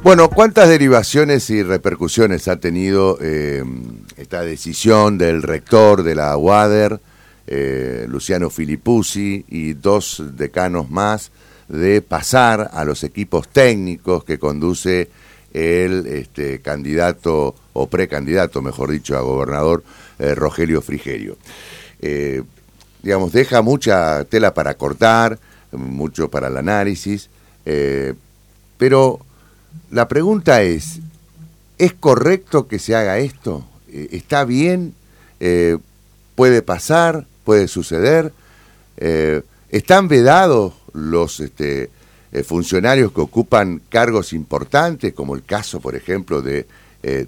Bueno, ¿cuántas derivaciones y repercusiones ha tenido eh, esta decisión del rector de la UADER, eh, Luciano Filipuzzi, y dos decanos más de pasar a los equipos técnicos que conduce el este, candidato o precandidato, mejor dicho, a gobernador eh, Rogelio Frigerio? digamos, deja mucha tela para cortar, mucho para el análisis, pero la pregunta es, ¿es correcto que se haga esto? Eh, ¿Está bien? Eh, ¿Puede pasar? ¿Puede suceder? Eh, ¿Están vedados los este, funcionarios que ocupan cargos importantes, como el caso, por ejemplo, de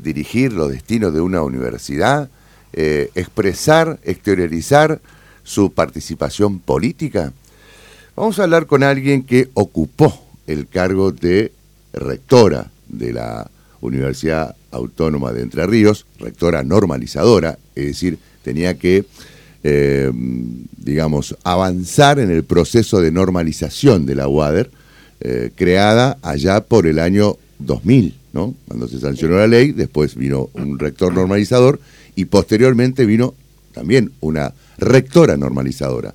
dirigir los destinos de una universidad? ¿Expresar, exteriorizar su participación política? Vamos a hablar con alguien que ocupó el cargo de rectora de la Universidad Autónoma de Entre Ríos, rectora normalizadora, es decir, tenía que, eh, digamos, avanzar en el proceso de normalización de la UADER, eh, creada allá por el año 2000, ¿no? Cuando se sancionó la ley, después vino un rector normalizador y posteriormente vino también una rectora normalizadora.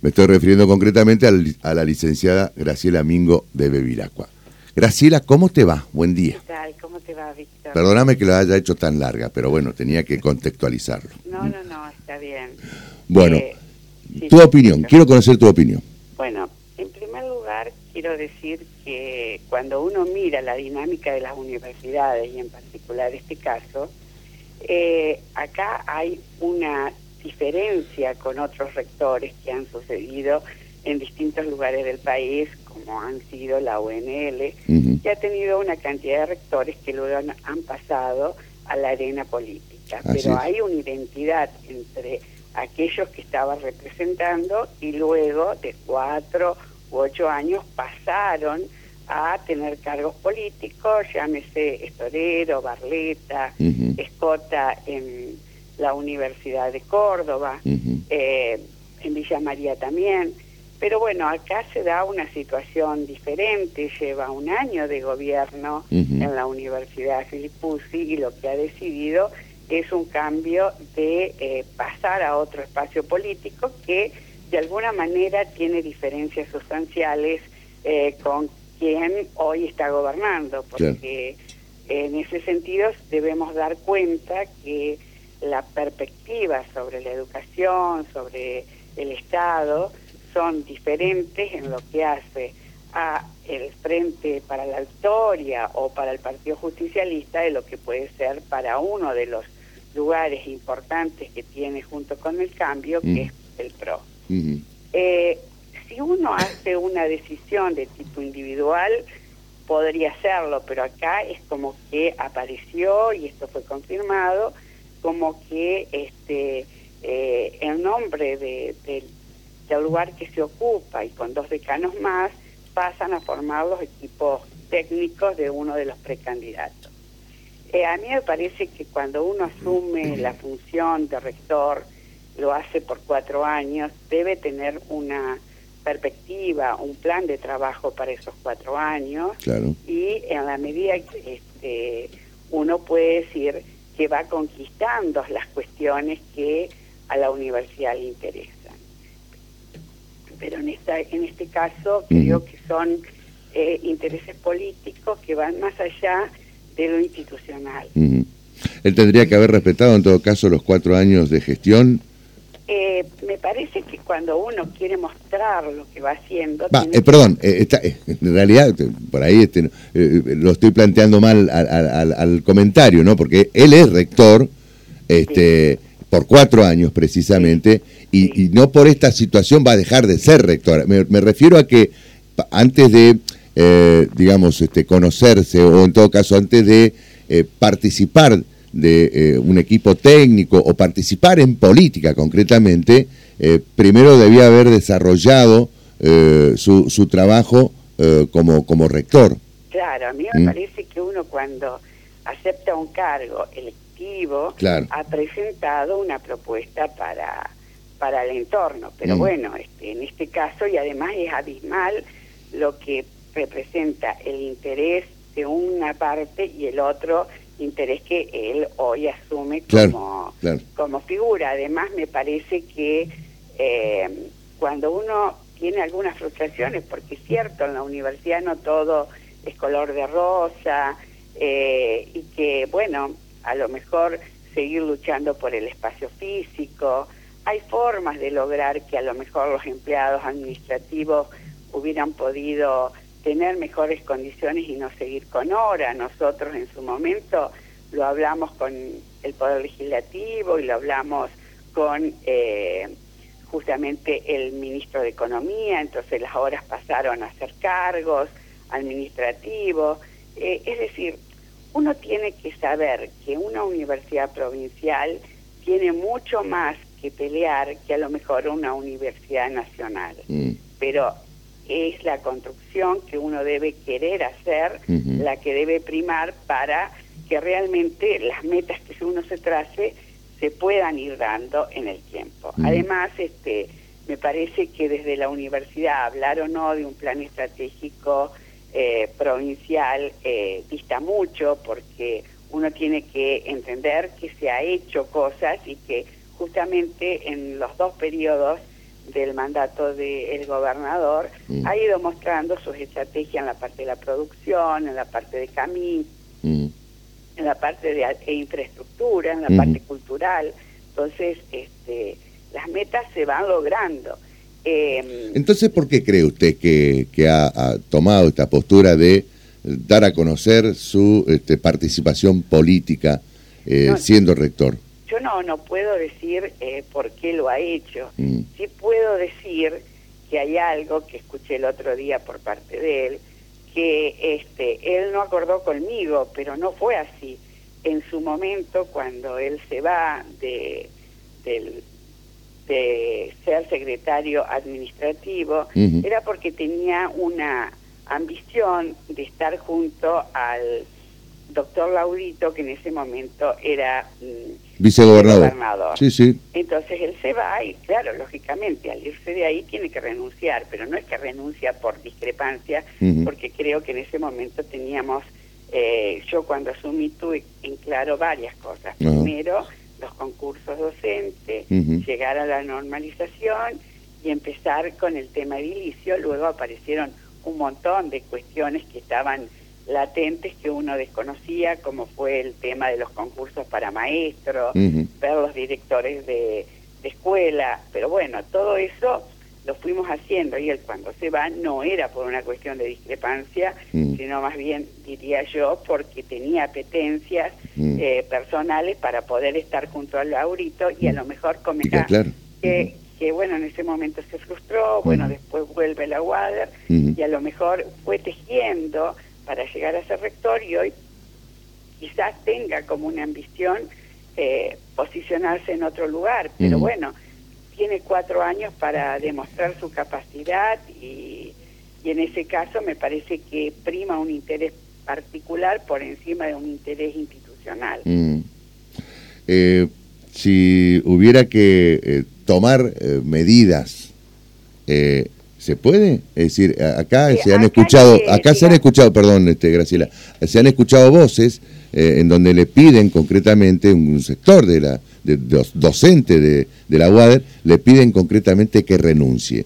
Me estoy refiriendo concretamente a la licenciada Graciela Mingo de Bevilacqua. Graciela, ¿cómo te va? Buen día. ¿Qué tal? ¿Cómo te va, Víctor? Perdóname que lo haya hecho tan larga, pero bueno, tenía que contextualizarlo. No, no, no, está bien. Bueno, eh, tu opinión, quiero conocer tu opinión. Bueno, en primer lugar, quiero decir que cuando uno mira la dinámica de las universidades, y en particular este caso, eh, acá hay una diferencia con otros rectores que han sucedido en distintos lugares del país, como han sido la UNL, que ha tenido una cantidad de rectores que luego han, pasado a la arena política. Pero hay una identidad entre aquellos que estaban representando y luego de cuatro u ocho años pasaron a tener cargos políticos, llámese Estorero, Barleta, Escota en la Universidad de Córdoba, eh, en Villa María también. Pero bueno, acá se da una situación diferente, lleva un año de gobierno en la Universidad Filipuzzi y lo que ha decidido es un cambio de eh, pasar a otro espacio político que de alguna manera tiene diferencias sustanciales eh, con quien hoy está gobernando, porque en ese sentido debemos dar cuenta que la perspectiva sobre la educación, sobre el Estado, son diferentes en lo que hace a el Frente para la Victoria o para el Partido Justicialista de lo que puede ser para uno de los lugares importantes que tiene junto con el cambio, que mm. es el PRO. Eh, si uno hace una decisión de tipo individual, podría hacerlo, pero acá es como que apareció, y esto fue confirmado, como que este eh, el nombre de, del el lugar que se ocupa y con dos decanos más pasan a formar los equipos técnicos de uno de los precandidatos. Eh, a mí me parece que cuando uno asume la función de rector, lo hace por cuatro años, debe tener una perspectiva, un plan de trabajo para esos cuatro años. Y en la medida que este, uno puede decir que va conquistando las cuestiones que a la universidad le interesan pero en, esta, en este caso creo que son eh, intereses políticos que van más allá de lo institucional. Él tendría que haber respetado en todo caso los cuatro años de gestión. Eh, me parece que cuando uno quiere mostrar lo que va haciendo... Eh, perdón, está, en realidad por ahí este, lo estoy planteando mal al, al, comentario, ¿no? Porque él es rector este, por cuatro años precisamente y, no por esta situación va a dejar de ser rectora. Me, refiero a que antes de, eh, digamos, este, conocerse o en todo caso antes de eh, participar de eh, un equipo técnico o participar en política concretamente, primero debía haber desarrollado su, su trabajo como, como rector. Claro, a mí me ¿Mm? parece que uno cuando acepta un cargo ha presentado una propuesta para para el entorno. Pero mm. bueno, este, en este caso, y además es abismal lo que representa el interés de una parte y el otro interés que él hoy asume como, como figura. Además, me parece que eh, cuando uno tiene algunas frustraciones, porque es cierto, en la universidad no todo es color de rosa, eh, y que, bueno, a lo mejor seguir luchando por el espacio físico, hay formas de lograr que a lo mejor los empleados administrativos hubieran podido tener mejores condiciones y no seguir con hora. Nosotros en su momento lo hablamos con el Poder Legislativo y lo hablamos con eh, justamente el ministro de Economía, entonces las horas pasaron a ser cargos administrativos. Eh, es decir, uno tiene que saber que una universidad provincial tiene mucho más que pelear que a lo mejor una universidad nacional. Mm. Pero es la construcción que uno debe querer hacer, la que debe primar para que realmente las metas que uno se trace se puedan ir dando en el tiempo. Mm. Además, este, me parece que desde la universidad hablar o no de un plan estratégico eh, provincial eh, dista mucho porque uno tiene que entender que se ha hecho cosas y que justamente en los dos periodos del mandato del gobernador mm. ha ido mostrando sus estrategias en la parte de la producción, en la parte de camino, mm. en la parte de e infraestructura, en la parte cultural. Entonces, este, las metas se van logrando. Em, Entonces, ¿por qué cree usted que, ha, tomado esta postura de dar a conocer su este, participación política eh, siendo rector? Yo no, no puedo decir eh, por qué lo ha hecho. Mm. Sí puedo decir que hay algo que escuché el otro día por parte de él, que este, él no acordó conmigo, pero no fue así. En su momento, cuando él se va de, del, de ser secretario administrativo era porque tenía una ambición de estar junto al doctor Laurito, que en ese momento era mm, vicegobernador. Sí, sí. Entonces él se va y, claro, lógicamente, al irse de ahí tiene que renunciar, pero no es que renuncia por discrepancia, porque creo que en ese momento teníamos, eh, yo cuando asumí tuve en claro varias cosas. Primero, los concursos docentes, llegar a la normalización y empezar con el tema edilicio. Luego aparecieron un montón de cuestiones que estaban latentes que uno desconocía, como fue el tema de los concursos para maestros, ver los directores de, de escuela, pero bueno, todo eso lo fuimos haciendo y él cuando se va no era por una cuestión de discrepancia, mm. sino más bien, diría yo, porque tenía apetencias mm. eh, personales para poder estar junto al Laurito y a mm. lo mejor comentar que, que, bueno, en ese momento se frustró, bueno, después vuelve la Wader y a lo mejor fue tejiendo para llegar a ser rector y hoy quizás tenga como una ambición eh, posicionarse en otro lugar, pero bueno, tiene cuatro años para demostrar su capacidad y, en ese caso me parece que prima un interés particular por encima de un interés institucional. Mm. Eh, si hubiera que eh, tomar eh, medidas, ¿se puede? Es decir, acá se han escuchado, acá se han escuchado, perdón, este, Graciela, se han escuchado voces en donde le piden concretamente un sector de la de, docente de, de, la UADER le piden concretamente que renuncie.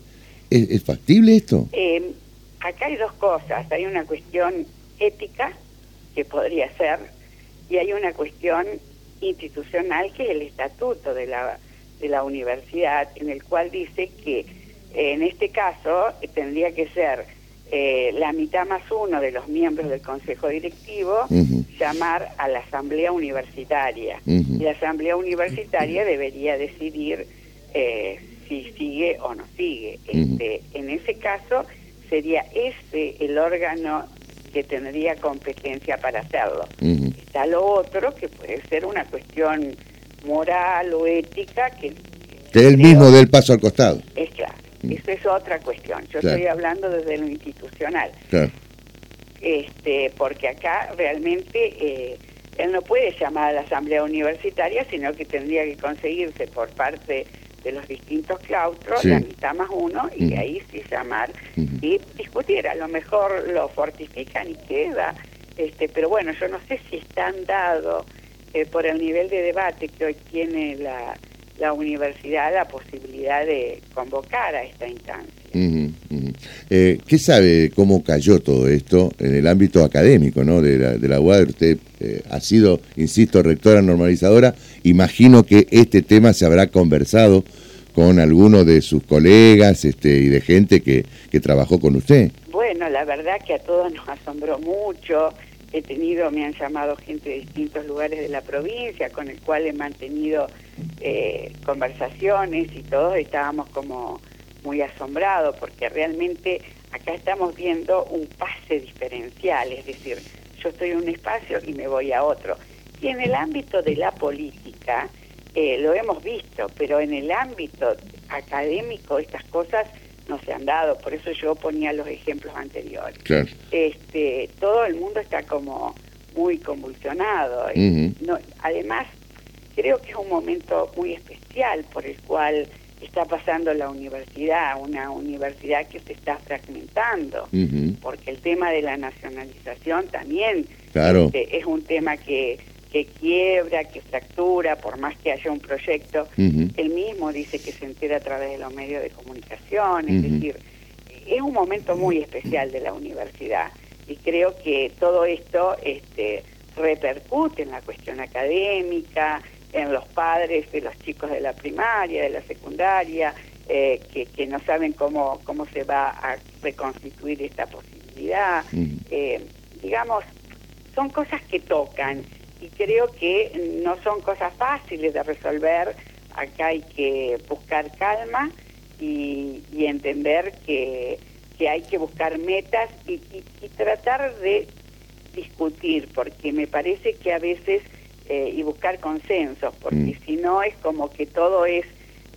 ¿Es, factible esto? Eh, acá hay dos cosas. Hay una cuestión ética, que podría ser, y hay una cuestión institucional, que es el estatuto de la, de la universidad, en el cual dice que en este caso tendría que ser eh, la mitad más uno de los miembros del Consejo Directivo llamar a la Asamblea Universitaria. Y la Asamblea Universitaria debería decidir eh, si sigue o no sigue. Este, en ese caso, sería ese el órgano que tendría competencia para hacerlo. Está lo otro, que puede ser una cuestión moral o ética que... Que él mismo dé el paso al costado. Eso es otra cuestión. Yo estoy hablando desde lo institucional. Este, porque acá realmente eh, él no puede llamar a la asamblea universitaria, sino que tendría que conseguirse por parte de los distintos claustros la mitad más uno y ahí sí llamar y discutir. A lo mejor lo fortifican y queda Este, pero bueno, yo no sé si están dados eh, por el nivel de debate que hoy tiene la, la universidad la posibilidad de convocar a esta instancia. Eh, ¿Qué sabe cómo cayó todo esto en el ámbito académico ¿no? de, la, de la UAD? Usted eh, ha sido, insisto, rectora normalizadora. Imagino que este tema se habrá conversado con alguno de sus colegas este, y de gente que, que trabajó con usted. Bueno, la verdad que a todos nos asombró mucho. He tenido, me han llamado gente de distintos lugares de la provincia con el cual he mantenido eh, conversaciones y todos estábamos como muy asombrados porque realmente acá estamos viendo un pase diferencial, es decir, yo estoy en un espacio y me voy a otro. Y en el ámbito de la política, eh, lo hemos visto, pero en el ámbito académico estas cosas no se han dado, por eso yo ponía los ejemplos anteriores. Este, todo el mundo está como muy convulsionado. no, además, creo que es un momento muy especial por el cual está pasando la universidad, una universidad que se está fragmentando, porque el tema de la nacionalización también este, es un tema que, que quiebra, que fractura, por más que haya un proyecto, él mismo dice que se entera a través de los medios de comunicación, es decir, es un momento muy especial de la universidad y creo que todo esto este, repercute en la cuestión académica, en los padres de los chicos de la primaria, de la secundaria, eh, que, no saben cómo, cómo se va a reconstituir esta posibilidad. Eh, digamos, son cosas que tocan y creo que no son cosas fáciles de resolver. Acá hay que buscar calma y, entender que, que, hay que buscar metas y tratar de discutir, porque me parece que a veces eh, y buscar consensos, porque mm. si no es como que todo es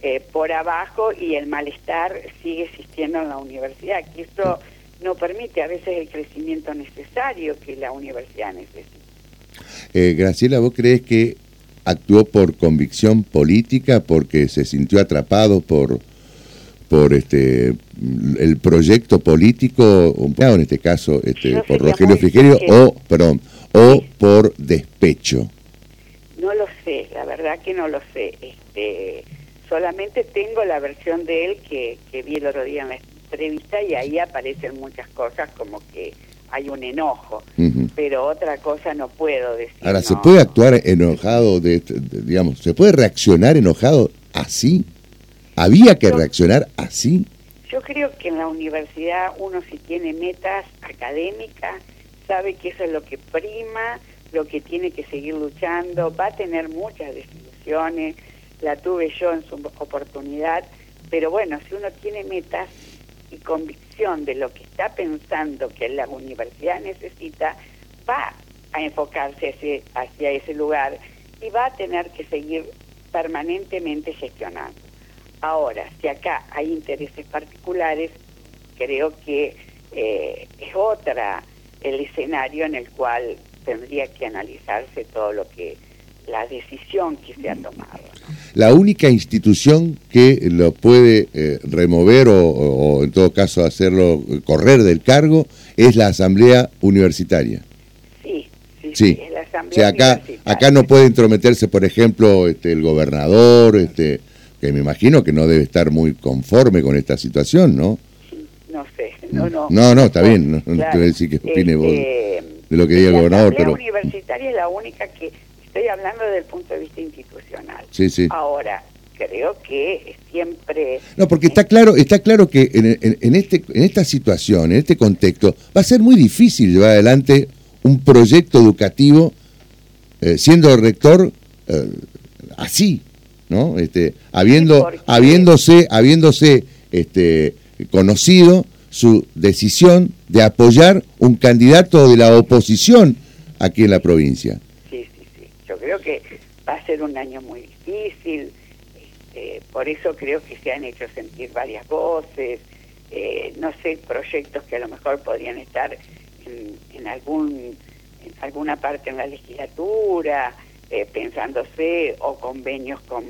eh, por abajo y el malestar sigue existiendo en la universidad, que eso no permite a veces el crecimiento necesario que la universidad necesita. Eh, Graciela, ¿vos crees que actuó por convicción política, porque se sintió atrapado por por este el proyecto político, en este caso este, por Rogelio Frigerio, o, perdón, o por despecho? No lo sé, la verdad que no lo sé. Este, solamente tengo la versión de él que, que vi el otro día en la entrevista y ahí aparecen muchas cosas como que hay un enojo, pero otra cosa no puedo decir. Ahora, ¿se puede actuar enojado, de, digamos, se puede reaccionar enojado así? ¿Había que reaccionar así? Yo creo que en la universidad uno si tiene metas académicas, sabe que eso es lo que prima, lo que tiene que seguir luchando, va a tener muchas desilusiones, la tuve yo en su oportunidad, pero bueno, si uno tiene metas y convicción de lo que está pensando que la universidad necesita, va a enfocarse hacia, ese lugar y va a tener que seguir permanentemente gestionando. Ahora, si acá hay intereses particulares, creo que eh, es otra el escenario en el cual tendría que analizarse todo lo que la decisión que se ha tomado. La única institución que lo puede eh, remover o, en todo caso hacerlo correr del cargo es la Asamblea Universitaria. Sí, sí, sí. la Asamblea acá, acá no puede entrometerse, por ejemplo, este, el gobernador, este, que me imagino que no debe estar muy conforme con esta situación, ¿no? No sé, no, no. No, no, está bien, no, quiero decir que opine vos este, de lo que diga el gobernador. La universitaria es la única que estoy hablando desde el punto de vista institucional. Sí, sí. Ahora, creo que siempre... No, porque está claro, está claro que en, este, en esta situación, en este contexto, va a ser muy difícil llevar adelante un proyecto educativo eh, siendo rector eh, así, ¿no? Este, habiendo, habiéndose, habiéndose este, conocido su decisión de apoyar un candidato de la oposición aquí en la provincia. Sí, sí, sí. Yo creo que va a ser un año muy difícil. Este, por eso creo que se han hecho sentir varias voces. Eh, no sé, proyectos que a lo mejor podrían estar en, algún en alguna parte en la legislatura, eh, pensándose, o convenios con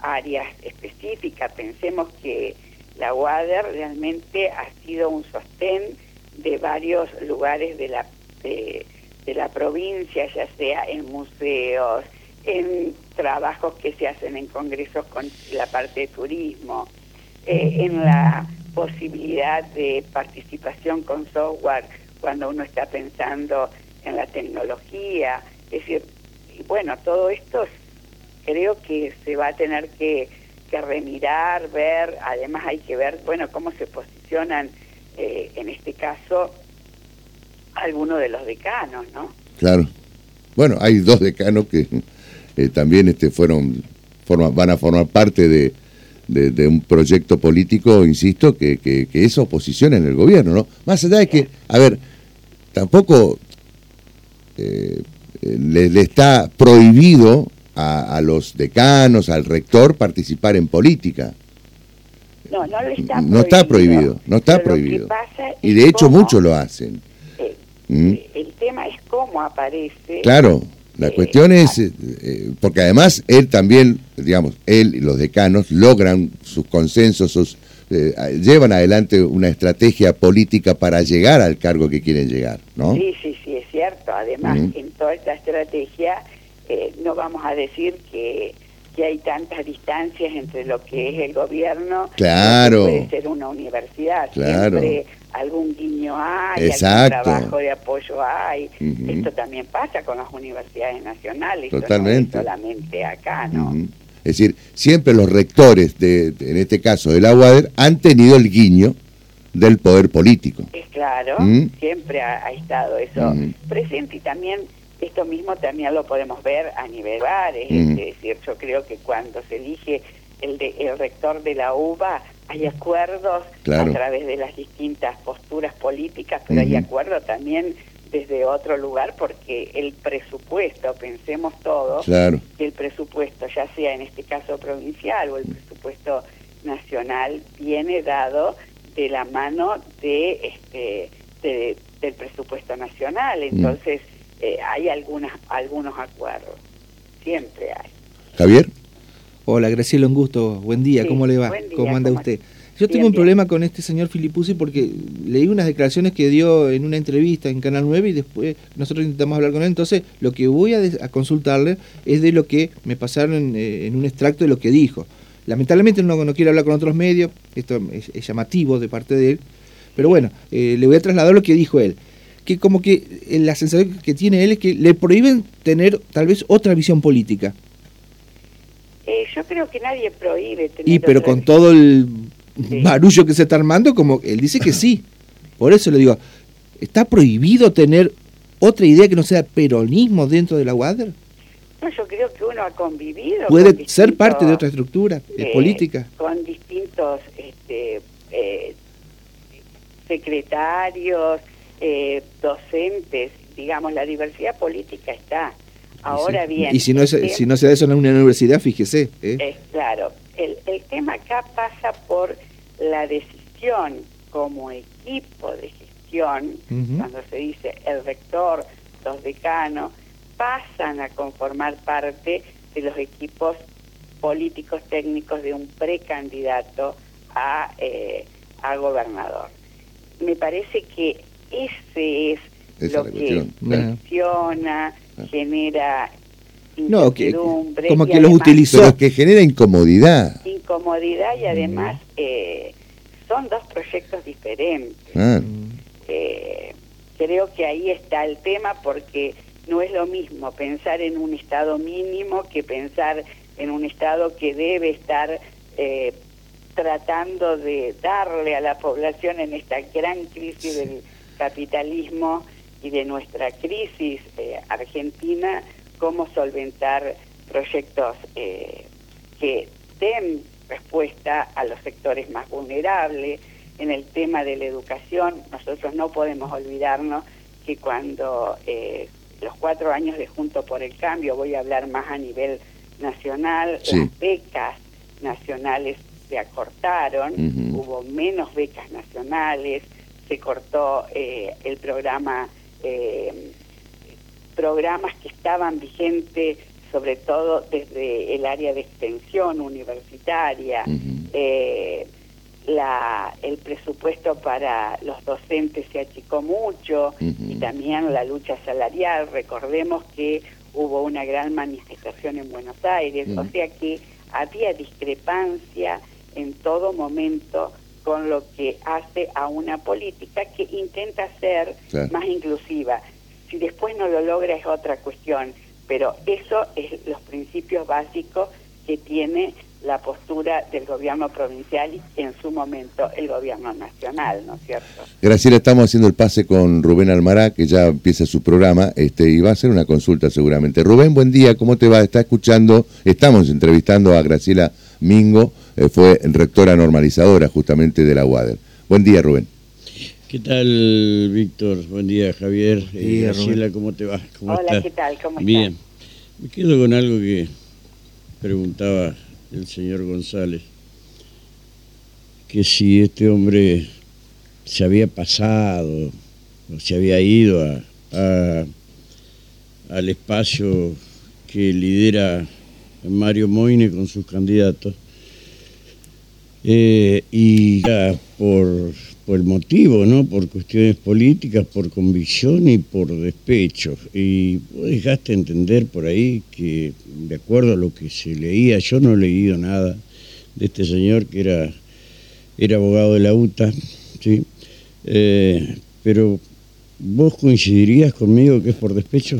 áreas específicas. Pensemos que la UADER realmente ha sido un sostén de varios lugares de la, de, la provincia, ya sea en museos, en trabajos que se hacen en congresos con la parte de turismo, eh, en la posibilidad de participación con software cuando uno está pensando en la tecnología. Es decir, bueno, todo esto creo que se va a tener que, remirar, ver, además hay que ver, bueno, cómo se posicionan eh, en este caso algunos de los decanos, ¿no? Claro. Bueno, hay dos decanos que eh, también este, fueron, forma, van a formar parte de, de, un proyecto político, insisto, que, que, es oposición en el gobierno, ¿no? Más allá de que, a ver, tampoco eh, le, está prohibido a, los decanos, al rector, participar en política. No, no, está, no está prohibido. No está prohibido. Y de hecho muchos lo hacen. Eh, ¿Mm? El tema es cómo aparece. Claro. La cuestión es, eh, eh, porque además él también, digamos, él y los decanos logran sus consensos, sus, eh, llevan adelante una estrategia política para llegar al cargo que quieren llegar, ¿no? Sí, sí, sí, es cierto. Además, en toda esta estrategia no vamos a decir que, que hay tantas distancias entre lo que es el gobierno claro. y lo que puede ser una universidad. Claro algún guiño hay, algún trabajo de apoyo hay. Esto también pasa con las universidades nacionales, Totalmente. No solamente acá, ¿no? Es decir, siempre los rectores, de, en este caso de la UADER, han tenido el guiño del poder político. Es claro, siempre ha, estado eso presente y también esto mismo también lo podemos ver a nivel bares, es decir, yo creo que cuando se elige el, de, el rector de la UBA hay acuerdos a través de las distintas posturas políticas, pero hay acuerdos también desde otro lugar porque el presupuesto, pensemos todos, que el presupuesto, ya sea en este caso provincial o el presupuesto nacional, viene dado de la mano de este del presupuesto nacional. Entonces, eh, hay algunas algunos acuerdos, siempre hay. Javier. Hola, Graciela, un gusto. Buen día, ¿cómo le va? ¿Cómo anda usted? Yo tengo un problema con este señor Filipuzzi porque leí unas declaraciones que dio en una entrevista en Canal 9 y después nosotros intentamos hablar con él. Entonces, lo que voy a, consultarle es de lo que me pasaron eh, en un extracto de lo que dijo. Lamentablemente no, no quiero hablar con otros medios, esto es, llamativo de parte de él, pero bueno, eh, le voy a trasladar lo que dijo él. Que como que eh, la sensación que tiene él es que le prohíben tener tal vez otra visión política eh, yo creo que nadie prohíbe tener Y pero con todo el barullo que se está armando, como él dice que sí. Por eso le digo, ¿está prohibido tener otra idea que no sea peronismo dentro de la UADER? No, yo creo que uno ha convivido. Puede ser parte de otra estructura eh, política. Con distintos este, eh, secretarios, docentes, digamos, la diversidad política está. Ahora bien. Y si no, si no se da eso en una universidad, fíjese. ¿eh? Es claro. El, el tema acá pasa por la decisión como equipo de gestión, cuando se dice el rector, los decanos, pasan a conformar parte de los equipos políticos técnicos de un precandidato a, eh, a gobernador. Me parece que ese es lo que menciona genera no, que, como que los utilizó. que genera incomodidad. Incomodidad y además eh, son dos proyectos diferentes. Eh, creo que ahí está el tema porque no es lo mismo pensar en un estado mínimo que pensar en un estado que debe estar eh, tratando de darle a la población en esta gran crisis del capitalismo y de nuestra crisis eh, argentina, cómo solventar proyectos eh, que den respuesta a los sectores más vulnerables. En el tema de la educación, nosotros no podemos olvidarnos que cuando eh, los cuatro años de Junto por el Cambio, voy a hablar más a nivel nacional, las becas nacionales se acortaron, hubo menos becas nacionales, se cortó el programa eh, programas que estaban vigentes sobre todo desde el área de extensión universitaria. Eh, la, el presupuesto para los docentes se achicó mucho y también la lucha salarial. Recordemos que hubo una gran manifestación en Buenos Aires, o sea que había discrepancia en todo momento con lo que hace a una política que intenta ser más inclusiva. Si después no lo logra es otra cuestión, pero eso es los principios básicos que tiene la postura del gobierno provincial y en su momento el gobierno nacional, ¿no es cierto? Graciela, estamos haciendo el pase con Rubén Almará, que ya empieza su programa, este, y va a hacer una consulta seguramente. Rubén, buen día, ¿cómo te va? Está escuchando, estamos entrevistando a Graciela Mingo, fue rectora normalizadora justamente de la UADER. Buen día, Rubén. ¿Qué tal, Víctor? Buen día, Javier. Eh, Graciela, ¿cómo te va? Hola, ¿qué tal? ¿Cómo estás? Bien. Me quedo con algo que preguntaba el señor González, que si este hombre se había pasado o se había ido a, al espacio que lidera Mario Moine con sus candidatos, eh, y por, por el motivo, ¿no? por cuestiones políticas, por convicción y por despecho. Y vos dejaste entender por ahí que, de acuerdo a lo que se leía, yo no he leído nada de este señor que era, era abogado de la UTA, ¿sí? Eh, pero ¿vos coincidirías conmigo que es por despecho?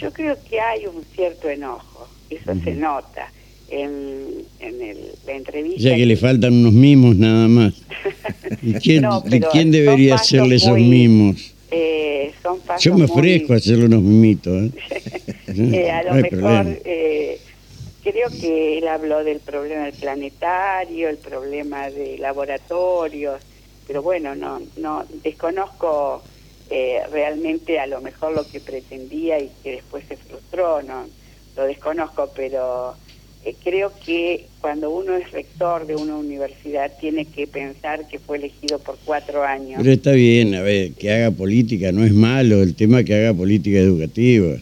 Yo creo que hay un cierto enojo, eso se nota en, el, la entrevista. Ya que, le faltan unos mimos nada más. ¿Y quién, quién debería hacerle esos mimos? Eh, Yo me ofrezco a hacerle unos mimitos. ¿eh? eh a lo mejor eh, creo que él habló del problema del planetario, el problema de laboratorios, pero bueno, no, no desconozco eh, realmente a lo mejor lo que pretendía y que después se frustró, no lo desconozco, pero eh, creo que cuando uno es rector de una universidad tiene que pensar que fue elegido por cuatro años. Pero está bien, a ver, que haga política, no es malo el tema que haga política educativa.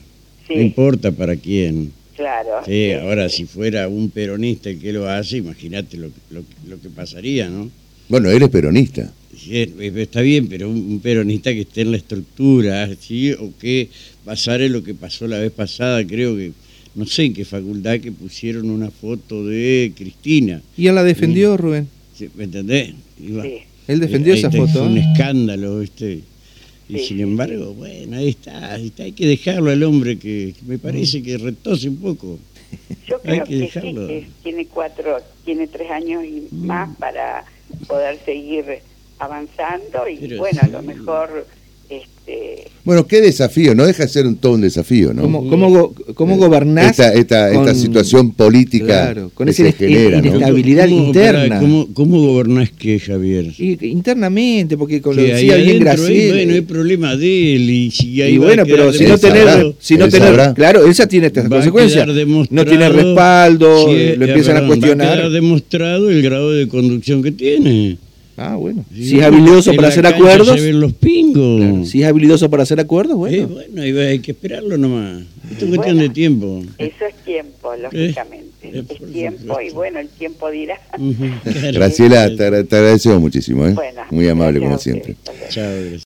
No importa para quién. Claro. Sí, ahora si fuera un peronista el que lo hace, imagínate lo, lo, que pasaría, ¿no? Bueno, él es peronista. está bien, pero un, peronista que esté en la estructura, ¿sí? O que pasara lo que pasó la vez pasada, creo que no sé en qué facultad que pusieron una foto de Cristina. ¿Y él la defendió, Rubén? ¿Me entendés? Él defendió esa foto. Fue un escándalo, ¿viste? Y sin embargo, bueno, ahí está, ahí está, hay que dejarlo al hombre que, me parece que retose un poco. Yo creo que, sí, que tiene cuatro, tiene tres años y mm. más para poder seguir avanzando y bueno, a lo mejor este, bueno, qué desafío, no deja de ser un, todo un desafío, ¿no? ¿Cómo, cómo, cómo gobernás? Esta, esta, esta situación política con esa inestabilidad interna. ¿Cómo, ¿Cómo, gobernás qué, Javier? internamente, porque con lo decía bien Graciela. Bueno, hay problema de él y si hay bueno, pero si no tener, si no tener, claro, esa tiene estas consecuencias. No tiene respaldo, lo empiezan a cuestionar. Ha demostrado el grado de conducción que tiene. Ah, bueno. si es habilidoso para hacer acuerdos. Se los pingos. Si es habilidoso para hacer acuerdos, bueno. Eh, bueno, hay que esperarlo nomás. Esto es cuestión de tiempo. Eso es tiempo, lógicamente. Eh, es tiempo y bueno, el tiempo dirá. Graciela, te, agradecemos muchísimo. ¿eh? Muy amable como siempre. Chao,